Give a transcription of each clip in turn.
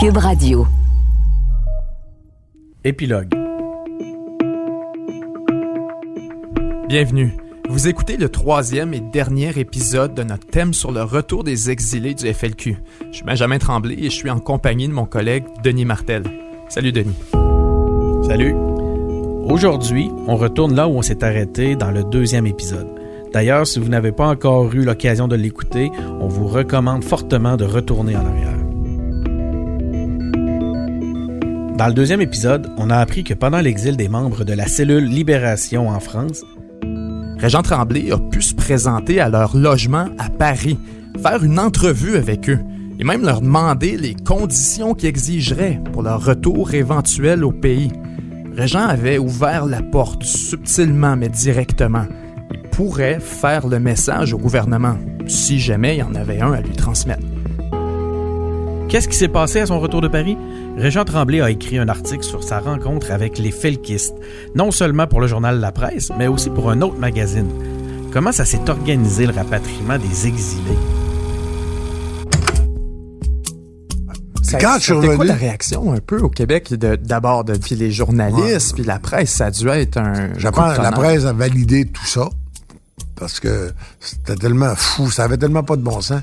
Cube Radio. Épilogue. Bienvenue. Vous écoutez le troisième et dernier épisode de notre thème sur le retour des exilés du FLQ. Je suis Benjamin Tremblay et je suis en compagnie de mon collègue Denis Martel. Salut Denis. Salut. Aujourd'hui, on retourne là où on s'est arrêté dans le deuxième épisode. D'ailleurs, si vous n'avez pas encore eu l'occasion de l'écouter, on vous recommande fortement de retourner en arrière. Dans le deuxième épisode, on a appris que pendant l'exil des membres de la cellule Libération en France, Régent Tremblay a pu se présenter à leur logement à Paris, faire une entrevue avec eux et même leur demander les conditions qu'ils exigeraient pour leur retour éventuel au pays. Régent avait ouvert la porte subtilement mais directement. Il pourrait faire le message au gouvernement, si jamais il y en avait un à lui transmettre. Qu'est-ce qui s'est passé à son retour de Paris? Régent Tremblay a écrit un article sur sa rencontre avec les Felkistes, non seulement pour le journal La Presse, mais aussi pour un autre magazine. Comment ça s'est organisé le rapatriement des exilés? Quand je suis c'était quoi revenu- la réaction un peu au Québec d'abord de puis les journalistes puis la presse? Ça a dû être un Je pense que la presse a validé tout ça parce que c'était tellement fou, ça avait tellement pas de bon sens.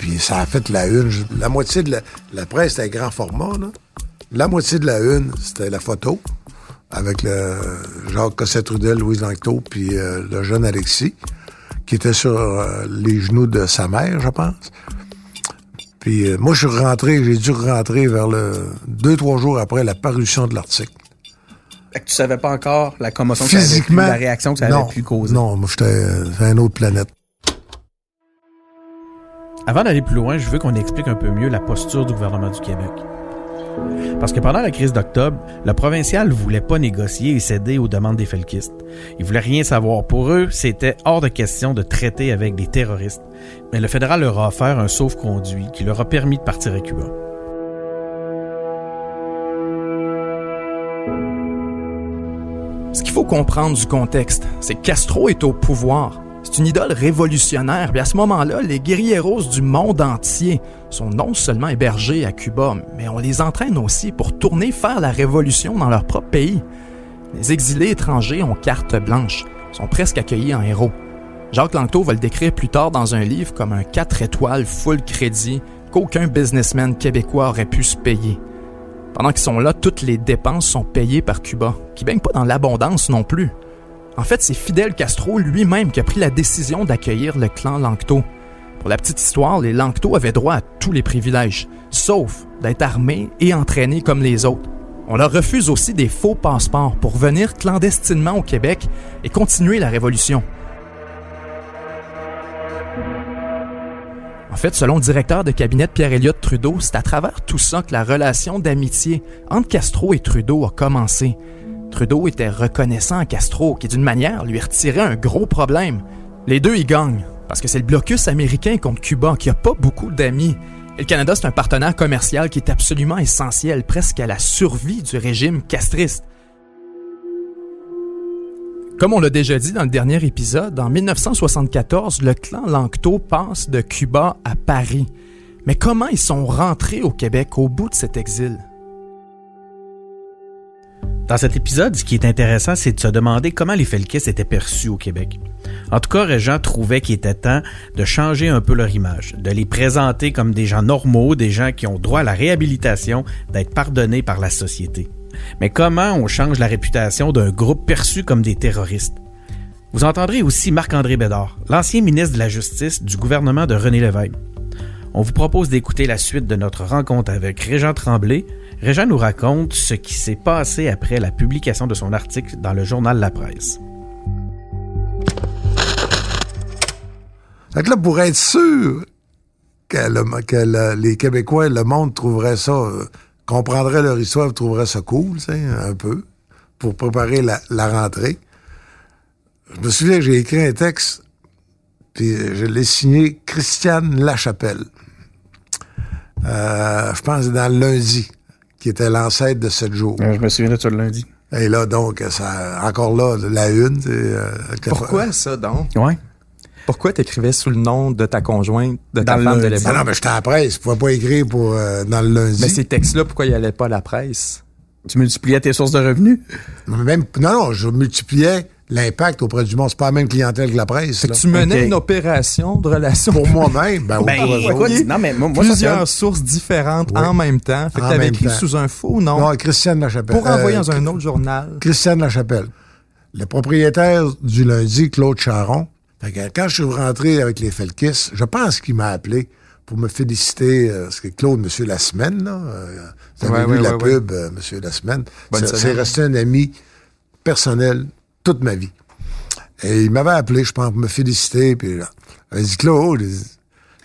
Puis ça a fait la une. La moitié de la, la presse était grand format, là. La moitié de la une, c'était la photo avec le Jacques Cossette-Trudel, Louise Lanctot, puis euh, le jeune Alexis, qui était sur euh, les genoux de sa mère, je pense. Puis euh, moi, je suis rentré, j'ai dû rentrer vers le deux, trois jours après la parution de l'article. Fait que tu savais pas encore la commotion Physiquement, la réaction que ça non, avait pu causer. Non, moi, j'étais sur une autre planète. Avant d'aller plus loin, je veux qu'on explique un peu mieux la posture du gouvernement du Québec. Parce que pendant la crise d'octobre, le provincial ne voulait pas négocier et céder aux demandes des felkistes. Ils voulaient rien savoir. Pour eux, c'était hors de question de traiter avec des terroristes. Mais le fédéral leur a offert un sauf-conduit qui leur a permis de partir à Cuba. Ce qu'il faut comprendre du contexte, c'est que Castro est au pouvoir. C'est une idole révolutionnaire, puis à ce moment-là, les guerrieros du monde entier sont non seulement hébergés à Cuba, mais on les entraîne aussi pour tourner faire la révolution dans leur propre pays. Les exilés étrangers ont carte blanche, sont presque accueillis en héros. Jacques Langto va le décrire plus tard dans un livre comme un 4 étoiles full crédit qu'aucun businessman québécois aurait pu se payer. Pendant qu'ils sont là, toutes les dépenses sont payées par Cuba, qui baigne pas dans l'abondance non plus. En fait, c'est Fidel Castro lui-même qui a pris la décision d'accueillir le clan Lancto. Pour la petite histoire, les Lancto avaient droit à tous les privilèges, sauf d'être armés et entraînés comme les autres. On leur refuse aussi des faux passeports pour venir clandestinement au Québec et continuer la révolution. En fait, selon le directeur de cabinet de Pierre-Éliott Trudeau, c'est à travers tout ça que la relation d'amitié entre Castro et Trudeau a commencé. Trudeau était reconnaissant à Castro, qui d'une manière lui retirait un gros problème. Les deux y gagnent, parce que c'est le blocus américain contre Cuba qui a pas beaucoup d'amis. Et le Canada, c'est un partenaire commercial qui est absolument essentiel, presque à la survie du régime castriste. Comme on l'a déjà dit dans le dernier épisode, en 1974, le clan Lanctot passe de Cuba à Paris. Mais comment ils sont rentrés au Québec au bout de cet exil? Dans cet épisode, ce qui est intéressant, c'est de se demander comment les Felkistes étaient perçus au Québec. En tout cas, Régent trouvait qu'il était temps de changer un peu leur image, de les présenter comme des gens normaux, des gens qui ont droit à la réhabilitation, d'être pardonnés par la société. Mais comment on change la réputation d'un groupe perçu comme des terroristes? Vous entendrez aussi Marc-André Bédard, l'ancien ministre de la Justice du gouvernement de René Lévesque. On vous propose d'écouter la suite de notre rencontre avec Régent Tremblay. Régent nous raconte ce qui s'est passé après la publication de son article dans le journal La Presse. Là, pour être sûr que, le- que le- les Québécois, le monde trouverait ça, euh, comprendrait leur histoire, trouverait ça cool, un peu, pour préparer la, rentrée. Je me souviens que j'ai écrit un texte, puis je l'ai signé Christiane Lachapelle. Euh, je pense dans lundi, qui était l'ancêtre de sept jours. Je me souviens de ça le lundi. Et là, donc, ça, encore là, la une. tu euh, Pourquoi ça donc? Ouais. Pourquoi t'écrivais sous le nom de ta conjointe, de ta Dans femme de l'époque? Ah non, mais j'étais à la presse. Je pouvais pas écrire pour, euh, dans le lundi. Mais ces textes-là, pourquoi ils allaient pas à la presse? Tu multipliais tes sources de revenus? Même, non, non, je multipliais l'impact auprès du monde. C'est pas la même clientèle que la presse. Fait que tu menais une opération de relation Pour moi-même, ben, Ben, d'autres. non, mais moi, moi, plusieurs c'est sources différentes Oui. en même temps. Fait que t'avais écrit temps. sous un faux nom Non, Christiane Lachapelle. pour envoyer Euh, dans un autre journal. Christiane Lachapelle. Le propriétaire du lundi, Claude Charon. Fait que quand je suis rentré avec les Felkis, je pense qu'il m'a appelé pour me féliciter, euh, parce que Claude, Monsieur La Semaine, là, euh, vous avez Ouais, vu ouais, la ouais, pub, euh, Monsieur La semaine. C'est resté un ami personnel toute ma vie. Et il m'avait appelé, je pense, pour me féliciter, puis là, il m'a dit, Claude,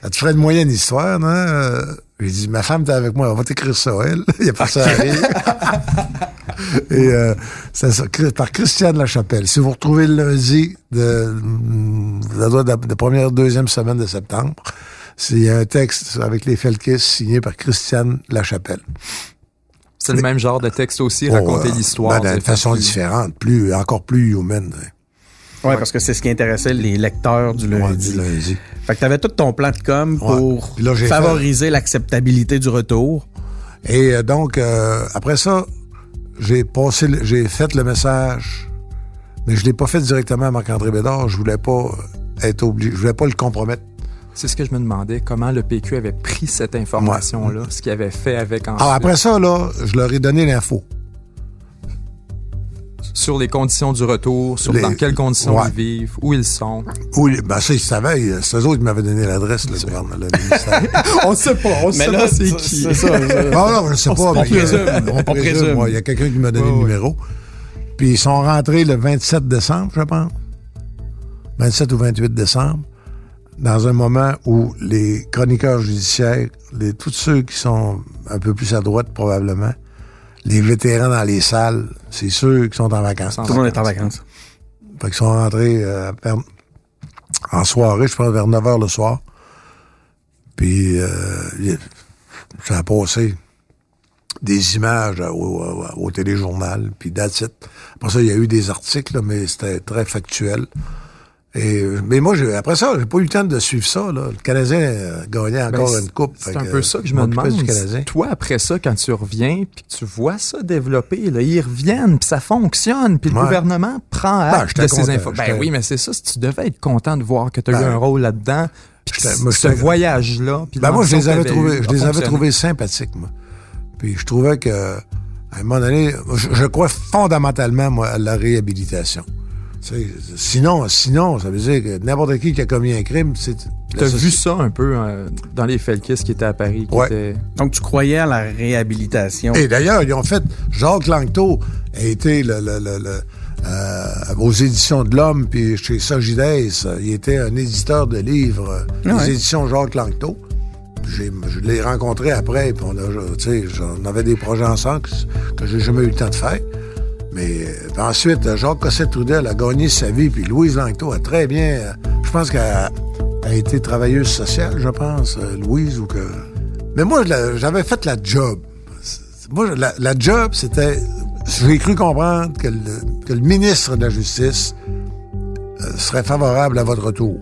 Ah, tu ferais une moyenne histoire, non? Euh, J'ai dit, ma femme, t'es avec moi, on va t'écrire ça, elle. il a pas ça à rire. Et euh, ça, par Christiane Lachapelle. Si vous retrouvez le lundi de, ça être de, de première, deuxième semaine de septembre, c'est- un texte avec les Felkis signé par Christiane Lachapelle. C'est le même genre de texte aussi, raconter euh, l'histoire. ben, c'est façon plus- différente, plus, encore plus humaine. hein. Ouais, parce que c'est ce qui intéressait les lecteurs du Ouais, lundi. du lundi. Fait que t'avais tout ton plan de com pour là, favoriser l'acceptabilité du retour. Et euh, donc, euh, après ça, j'ai passé, j'ai fait le message, mais je l'ai pas fait directement à Marc-André Bédard. Je voulais pas être obligé, je voulais pas le compromettre. C'est ce que je me demandais, comment le PQ avait pris cette information-là, ce qu'il avait fait avec ensuite, Alors après ça, là, je leur ai donné l'info. sur les conditions du retour, sur Les- dans quelles conditions Ouais. ils vivent, où ils sont. Oui, ben ça, ils savaient. euh, C'est eux autres qui m'avaient donné l'adresse, le gouvernement, on sait pas, on Mais là, c'est ça, ça. non, non, je sais pas. on mais il y a- présume, On on présume. présume. ouais, Il y a quelqu'un qui m'a donné Ouais, le numéro. Puis ils sont rentrés le 27 décembre, je pense. 27 ou 28 décembre. Dans un moment où les chroniqueurs judiciaires, les, tous ceux qui sont un peu plus à droite probablement, les vétérans dans les salles, c'est ceux qui sont en vacances. Tout le monde est en vacances. Fait qu'ils sont rentrés euh, en soirée, je pense vers 9 h le soir. Puis euh, ça a passé des images au, au, au téléjournal, puis that's it. Après ça, il y a eu des articles, mais c'était très factuel. Et, mais moi, après ça, j'ai pas eu le temps de suivre ça. Là. Le Canadien euh, gagnait encore Ben, une coupe. C'est un peu ça que je me demande. du Canadien. Toi, après ça, quand tu reviens, puis que tu vois ça développer, là, ils reviennent, puis ça fonctionne, puis le gouvernement prend Ben, acte de ces infos. Ben oui, mais c'est ça, si tu devais être content de voir que tu as eu Ben, un rôle là-dedans, puis ce voyage-là, Ben moi, je les avais trouvés, je les avais trouvés sympathiques, moi. Puis je trouvais que, à un moment donné, je, je crois fondamentalement, moi, à la réhabilitation. Sinon, sinon, ça veut dire que n'importe qui qui a commis un crime, c'est. Tu as vu ça un peu euh, dans les Felkis qui étaient à Paris, qui Ouais. étaient... Donc, tu croyais à la réhabilitation. Et d'ailleurs, ils ont fait. Jacques Langto a été le, le- le- le, euh, aux éditions de l'Homme, puis chez Sagides, il était un éditeur de livres, euh, les Ouais. éditions Jacques Langto. J'ai- je l'ai rencontré après, puis on, a, tu sais, on avait des projets ensemble que, que j'ai jamais eu le temps de faire. Mais euh, ensuite, Jacques Cossette-Trudel a gagné sa vie, puis Louise Langto a très bien. euh, je pense qu'elle a, été travailleuse sociale, je pense, euh, Louise, ou que. Mais moi, j'avais fait la job. Moi, la, job, c'était. J'ai cru comprendre que le, ministre de la Justice euh, serait favorable à votre retour.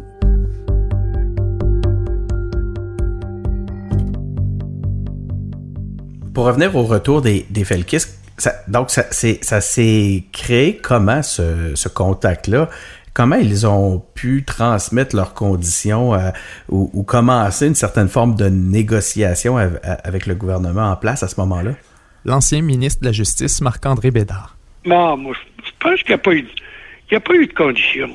Pour revenir au retour des, des Felkis, ça, donc ça, c'est- ça s'est créé comment ce, ce contact-là? Comment ils ont pu transmettre leurs conditions euh, ou, ou commencer une certaine forme de négociation av- avec le gouvernement en place à ce moment-là? L'ancien ministre de la Justice, Marc-André Bédard. Non, moi, je pense qu'il n'y a, pas eu de- il y a pas eu de conditions.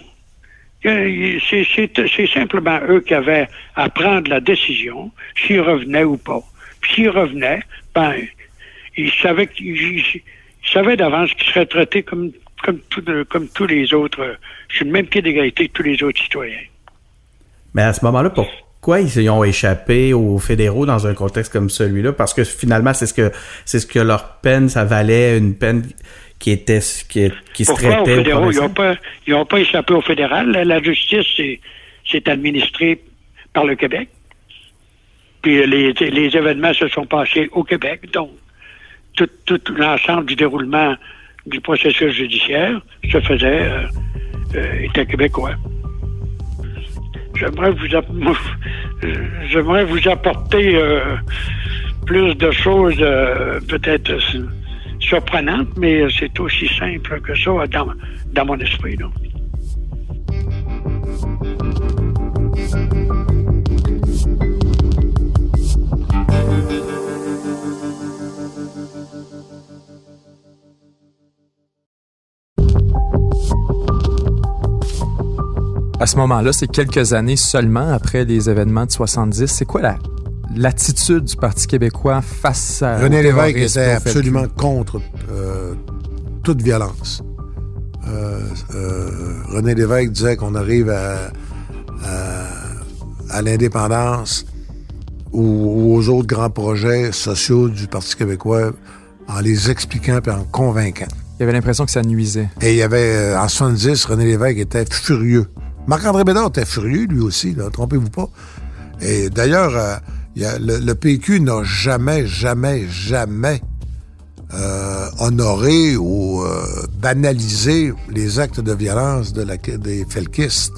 C'est simplement eux qui avaient à prendre la décision s'ils revenaient ou pas. Puis s'ils revenaient, ben, ils savaient d'avance qu'ils seraient traités comme, comme, tout- comme tous les autres, euh, sur le même pied d'égalité que tous les autres citoyens. Mais à ce moment-là, pourquoi ils y ont échappé aux fédéraux dans un contexte comme celui-là? Parce que finalement, c'est ce que c'est ce que leur peine, ça valait une peine qui était qui, qui se Pourquoi aux traitait au fédéraux? Ils n'ont pas, pas échappé au fédéral. La, la justice, c'est, c'est administré par le Québec. Puis les, les événements se sont passés au Québec. Donc, tout, l'ensemble du déroulement du processus judiciaire se faisait, euh, euh, était québécois. j'aimerais vous, j'aimerais vous apporter euh, plus de choses peut-être surprenantes, mais c'est aussi simple que ça dans, dans mon esprit. À ce moment-là, c'est quelques années seulement après les événements de 70. C'est quoi la, l'attitude du Parti québécois face à... René Lévesque était absolument contre euh, toute violence. Euh, euh, René Lévesque disait qu'on arrive à, à, l'indépendance ou, aux autres grands projets sociaux du Parti québécois en les expliquant et en convainquant. Il y avait l'impression que ça nuisait. Et il y avait, en 70, René Lévesque était furieux. Marc-André Bédard était furieux, lui aussi, trompez-vous pas. Et d'ailleurs, euh, le, PQ n'a jamais, jamais, jamais euh, honoré ou euh, banalisé les actes de violence de la, des felkistes.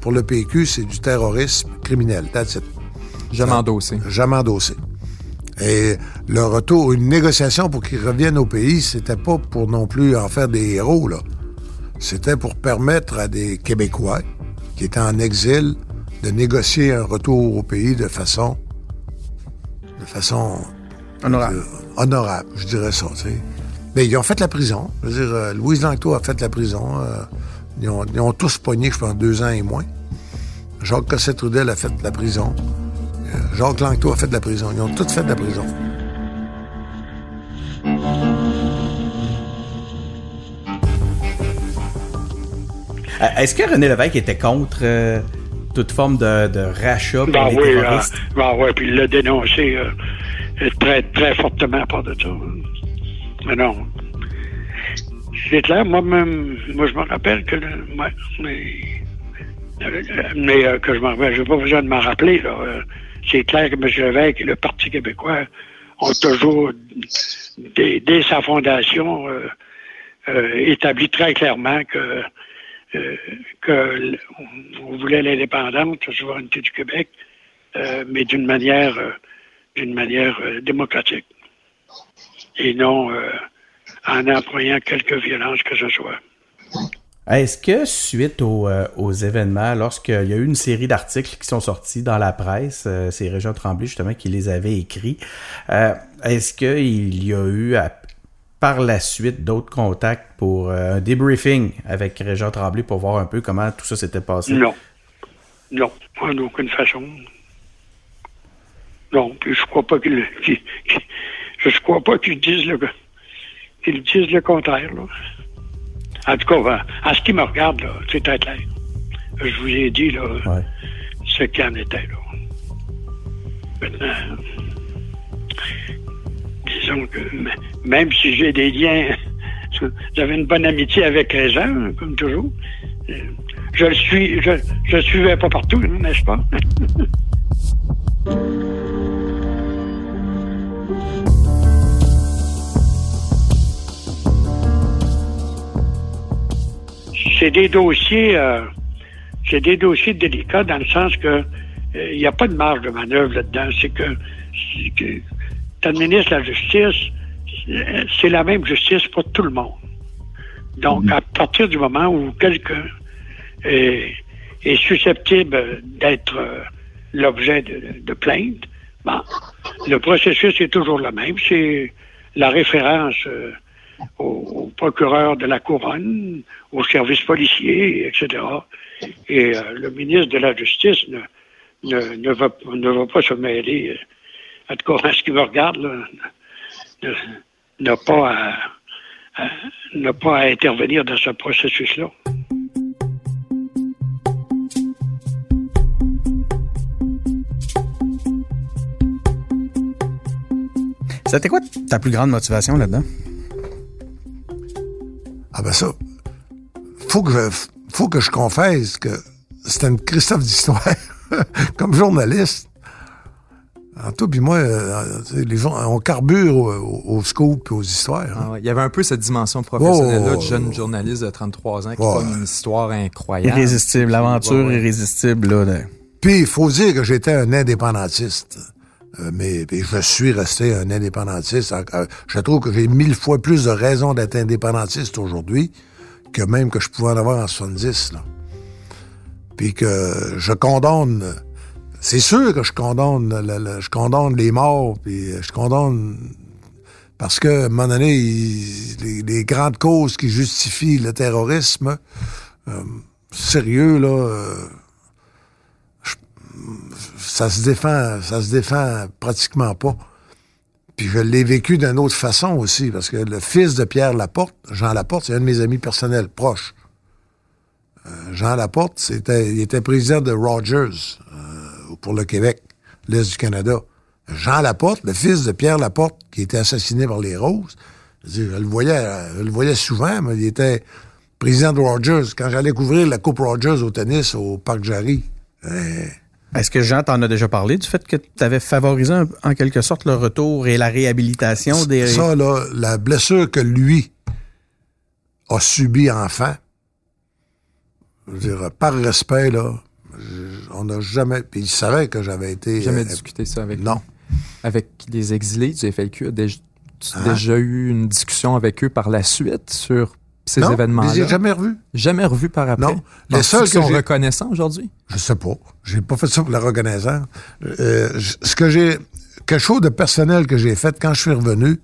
pour le PQ, c'est du terrorisme criminel. That's Jamais endossé. Jamais endossé. Et le retour, une négociation pour qu'ils reviennent au pays, c'était pas pour non plus en faire des héros, là. C'était pour permettre à des Québécois qui étaient en exil de négocier un retour au pays de façon de façon honorable. Euh, honorable, je dirais ça. Tu sais. Mais ils ont fait la prison. Je veux dire, euh, Louise Langto a fait la prison. Euh, ils, ont, tous pogné, je pense, deux ans et moins. Jacques Cossette-Trudel a fait la prison. Jacques Langto a fait de la prison. Ils ont tous fait de la prison. Est-ce que René Lévesque était contre toute forme de, rachat ben oui, terroristes? ben oui, puis il l'a dénoncé euh, très, très fortement par de ça. Mais non. C'est clair, moi-même, moi, je me rappelle que... mais, mais euh, que je m'en rappelle, j'ai pas besoin de m'en rappeler, là. c'est clair que M. Lévesque et le Parti québécois ont toujours, dès, dès sa fondation, euh, établi très clairement que euh, qu'on voulait l'indépendance, la souveraineté du Québec, euh, mais d'une manière, euh, manière démocratique et non en employant quelque violence que ce soit. Est-ce que suite aux, événements, lorsqu'il y a eu une série d'articles qui sont sortis dans la presse, c'est Régent Tremblay justement qui les avait écrits, est-ce qu'il y a eu par la suite d'autres contacts pour euh, un debriefing avec Régent Tremblay pour voir un peu comment tout ça s'était passé? Non. Non, en aucune façon. Non, puis je crois pas je crois pas qu'ils disent le qu'ils disent le contraire. Là. En tout cas, à ce qui me regarde, là, c'est très clair. Je vous ai dit là, ce qu'il en était. Là. Maintenant, disons que même si j'ai des liens, j'avais une bonne amitié avec les gens, comme toujours. Je le suis, je, je suivais pas partout, n'est-ce pas? c'est des dossiers, euh, c'est des dossiers délicats dans le sens que il euh, n'y a pas de marge de manœuvre là-dedans. C'est que, que administres la justice, c'est la même justice pour tout le monde. Donc, mhm. à partir du moment où quelqu'un est, susceptible d'être euh, l'objet de, plainte, le processus est toujours le même. C'est la référence euh, au, procureur de la couronne, au service policier, etc. Et euh, le ministre de la Justice ne, ne, va, ne va pas se mêler en tout cas, en ce qui me regarde, n'a pas, à, pas à intervenir dans ce processus-là. C'était quoi ta plus grande motivation là-dedans? Ah ben ça, faut que je, faut que je confesse que c'était une Christophe d'histoire. Comme journaliste, En tout, puis moi, euh, tu sais, les gens, on carbure au, au, au scoop et aux histoires. hein. Ah ouais, Il y avait un peu cette dimension professionnelle-là Oh, de jeune oh, journaliste de 33 ans qui pogne une histoire incroyable. Irrésistible, l'aventure Ouais, irrésistible. Là, Puis il faut dire que j'étais un indépendantiste. Euh, mais puis je suis resté un indépendantiste. Euh, Je trouve que j'ai mille fois plus de raisons d'être indépendantiste aujourd'hui que même que je pouvais en avoir en 70. Là. Puis que je condamne... C'est sûr que je condamne, je les morts, puis je condamne... Parce que, un moment donné, les, grandes causes qui justifient le terrorisme, euh, sérieux, là... euh, ça se défend, ça se défend pratiquement pas. Puis je l'ai vécu d'une autre façon aussi, parce que le fils de Pierre Laporte, Jean Laporte, c'est un de mes amis personnels proches. Euh, Jean Laporte, c'était, il était président de Rogers euh, pour le Québec, l'Est du Canada. Jean Laporte, le fils de Pierre Laporte, qui était assassiné par les Roses, je, dire, je le voyais, je le voyais souvent, mais il était président de Rogers. Quand j'allais couvrir la Coupe Rogers au tennis au Parc Jarry, euh, Est-ce que Jean t'en a déjà parlé du fait que tu avais favorisé un- en quelque sorte le retour et la réhabilitation des... Ça, là, la blessure que lui a subie enfant, je veux dire, par respect, là, je- on n'a jamais. Puis il savait que j'avais été. Jamais euh, discuté ça avec Non. avec les exilés du FLQ. As déjà, tu as Hein? déjà eu une discussion avec eux par la suite sur ces événements-là? Je les ai jamais revus. Jamais revu par après? Non. Les seuls que sont reconnaissants aujourd'hui? Je sais pas. J'ai pas fait ça pour la reconnaissance. Euh, ce que j'ai. Quelque chose de personnel que j'ai fait quand je suis revenu,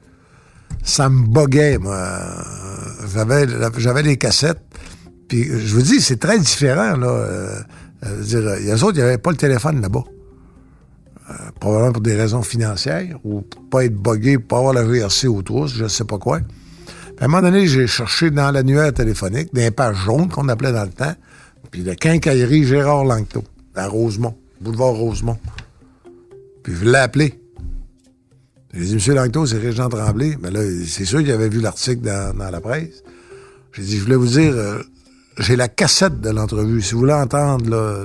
ça me boguait, moi. Euh, J'avais, j'avais les cassettes. Puis je vous dis, c'est très différent, là. Euh, dire, eux autres, il n'y avait pas le téléphone là-bas. Euh, probablement pour des raisons financières ou pour pas être bogué, pour pas avoir la GRC aux trousses, je sais pas quoi. À un moment donné, j'ai cherché dans l'annuaire téléphonique, dans les pages jaunes qu'on appelait dans le temps, puis la quincaillerie Gérard Langto, à Rosemont, boulevard Rosemont. Puis je l'ai appelé. J'ai dit, Monsieur Langto, c'est Régent Tremblay. Mais là, c'est sûr qu'il avait vu l'article dans, dans la presse. J'ai dit, je voulais vous dire, euh, j'ai la cassette de l'entrevue. Si vous voulez entendre là,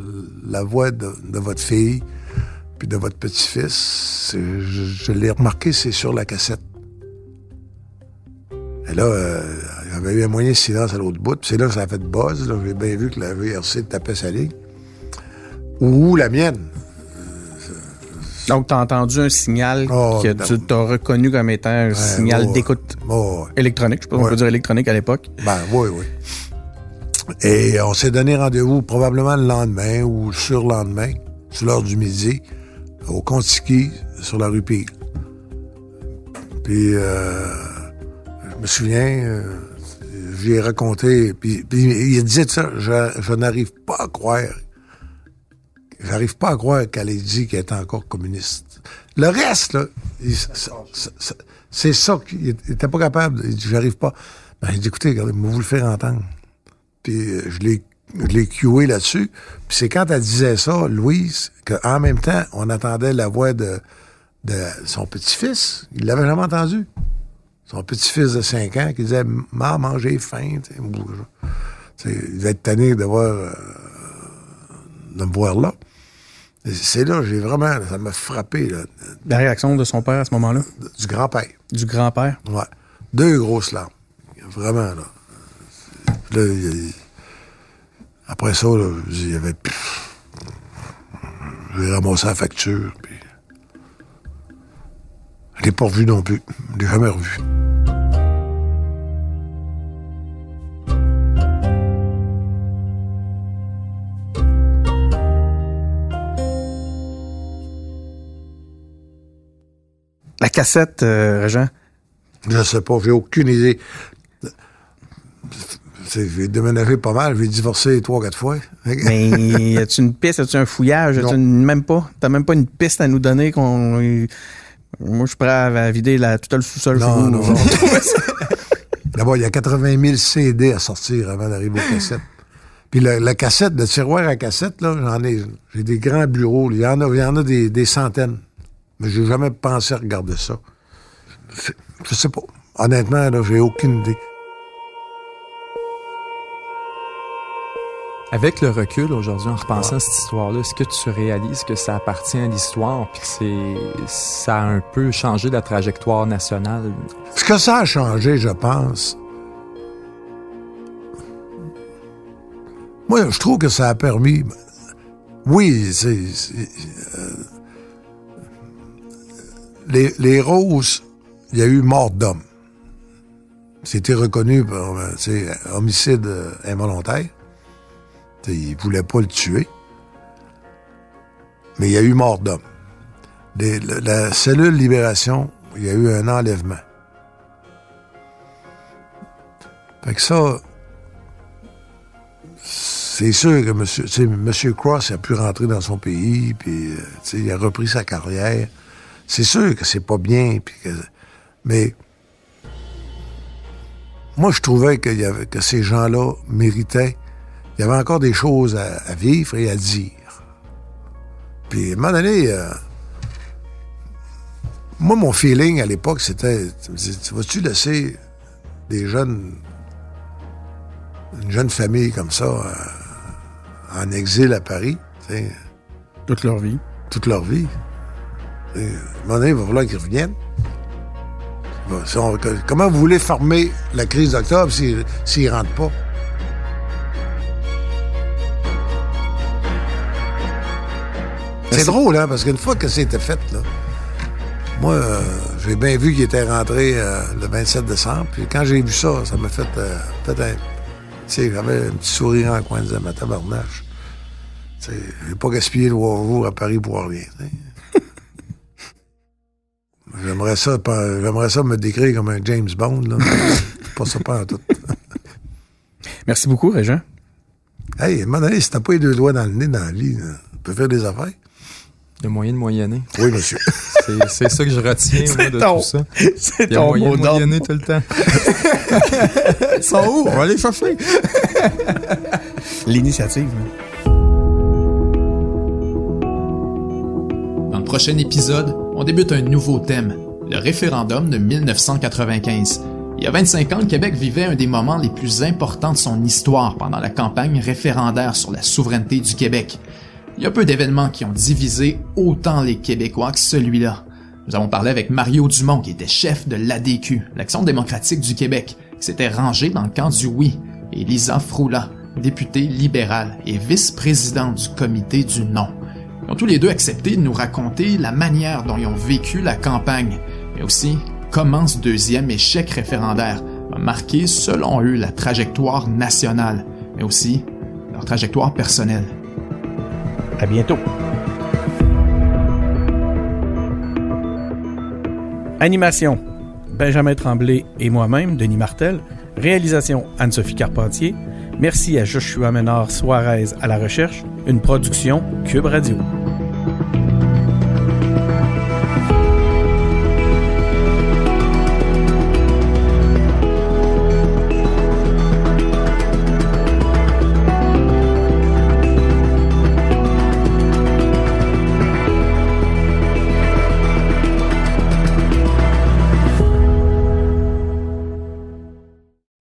la voix de, de votre fille puis de votre petit-fils, je, je l'ai remarqué, c'est sur la cassette. Et là, euh, il y avait eu un moyen de silence à l'autre bout. Puis c'est là que ça a fait buzz. là. J'ai bien vu que la VRC tapait sa ligne. Ou la mienne. Donc, tu as entendu un signal Oh, que non. tu t'as reconnu comme étant un signal d'écoute Oh, électronique. Je sais pas si on peut dire électronique à l'époque. Ben oui, oui. Et on s'est donné rendez-vous probablement le lendemain ou le surlendemain, sur l'heure du midi, au Contiki, sur la rue Peel. Puis, euh, je me souviens, euh, j'ai raconté, puis, puis il disait ça, je, je n'arrive pas à croire, j'arrive pas à croire qu'elle ait dit qu'elle était encore communiste. Le reste, là, c'est ça qu'il était pas capable. Il dit, j'arrive pas. Ben, il dit, écoutez, regardez, moi, vous le faire entendre. Puis euh, je l'ai je l'ai cué là-dessus. Puis c'est quand elle disait ça, Louise, qu'en même temps, on attendait la voix de, de son petit-fils. Il l'avait jamais entendu. Son petit-fils de 5 ans qui disait « Maman, j'ai faim. » Il devait être tanné de, voir, euh, de me voir là. C'est là, j'ai vraiment, ça m'a frappé, là, La réaction de son père à ce moment-là, du grand-père. du grand-père? Ouais. Deux grosses larmes. Vraiment, là. Là, il- après ça, là, il y avait... J'ai ramassé la facture, puis... Je l'ai pas revu non plus. Je l'ai jamais revu. La cassette, euh, Régent? Je sais pas, j'ai aucune idée. J'ai déménagé pas mal, j'ai divorcé trois, quatre fois. Mais y a-tu une piste, as-tu un fouillage, une- même pas, t'as même pas une piste à nous donner qu'on. Moi, je suis prêt à vider la, tout le sous-sol. Non, non, non. D'abord, il y a 80 000 CD à sortir avant d'arriver aux cassettes. Puis la, la cassette, le tiroir à cassette, là, j'en ai. J'ai des grands bureaux. Il y en a, il y en a des, des centaines. Mais j'ai jamais pensé à regarder ça. Je sais pas. Honnêtement, là, j'ai aucune idée. Avec le recul aujourd'hui, en repensant à cette histoire-là, est-ce que tu réalises que ça appartient à l'histoire puis que c'est ça a un peu changé la trajectoire nationale? Ce que ça a changé, je pense, moi, je trouve que ça a permis. Oui, c'est. Euh, les, les roses, il y a eu mort d'homme. C'était reconnu pour homicide involontaire. Il voulait pas le tuer. Mais il y a eu mort d'homme. La cellule libération, il y a eu un enlèvement. Fait que ça, c'est sûr que monsieur, monsieur Cross a pu rentrer dans son pays, puis euh, il a repris sa carrière. C'est sûr que c'est pas bien, puis mais moi, je trouvais que ces gens-là méritaient il y avait encore des choses à, vivre et à dire. Puis, à un moment donné, euh, moi, mon feeling à l'époque, c'était, tu vas-tu laisser des jeunes, une jeune famille comme ça, euh, en exil à Paris, toute leur vie. Toute leur vie. à un moment donné, il va falloir qu'ils reviennent. comment vous voulez former la crise d'octobre s'ils ne rentrent pas? C'est drôle, hein, parce qu'une fois que c'était fait, là, moi, euh, j'ai bien vu qu'il était rentré euh, le 27 décembre. Puis quand j'ai vu ça, ça m'a fait euh, peut-être. Tu sais, j'avais un petit sourire en coin de ma tabarnache. Tu sais, j'ai pas gaspillé le jours à Paris pour rien. j'aimerais ça, j'aimerais ça me décrire comme un James Bond, là. pas ça pas en tout. Merci beaucoup, Régent. Hey, à un moment donné, si t'as pas les deux doigts dans le nez dans la vie, tu peux faire des affaires. Il y a moyen de moyenner. Oui, monsieur. C'est ça que je retiens moi, de tout ça. C'est ton moyen de moyenner tout le temps. Ils sont où? On va aller chercher. L'initiative. Dans le prochain épisode, on débute un nouveau thème, le référendum de 1995. Il y a 25 ans, le Québec vivait un des moments les plus importants de son histoire pendant la campagne référendaire sur la souveraineté du Québec. Il y a peu d'événements qui ont divisé autant les Québécois que celui-là. Nous avons parlé avec Mario Dumont, qui était chef de l'ADQ, l'Action démocratique du Québec, qui s'était rangé dans le camp du oui, et Lisa Froula, députée libérale et vice-présidente du comité du non. Ils ont tous les deux accepté de nous raconter la manière dont ils ont vécu la campagne, mais aussi comment ce deuxième échec référendaire a marqué, selon eux, la trajectoire nationale, mais aussi leur trajectoire personnelle. À bientôt. Animation. Benjamin Tremblay et moi-même, Denis Martel. Réalisation Anne-Sophie Carpentier. Merci à Joshua Ménard Suarez à la recherche. Une production Cube Radio.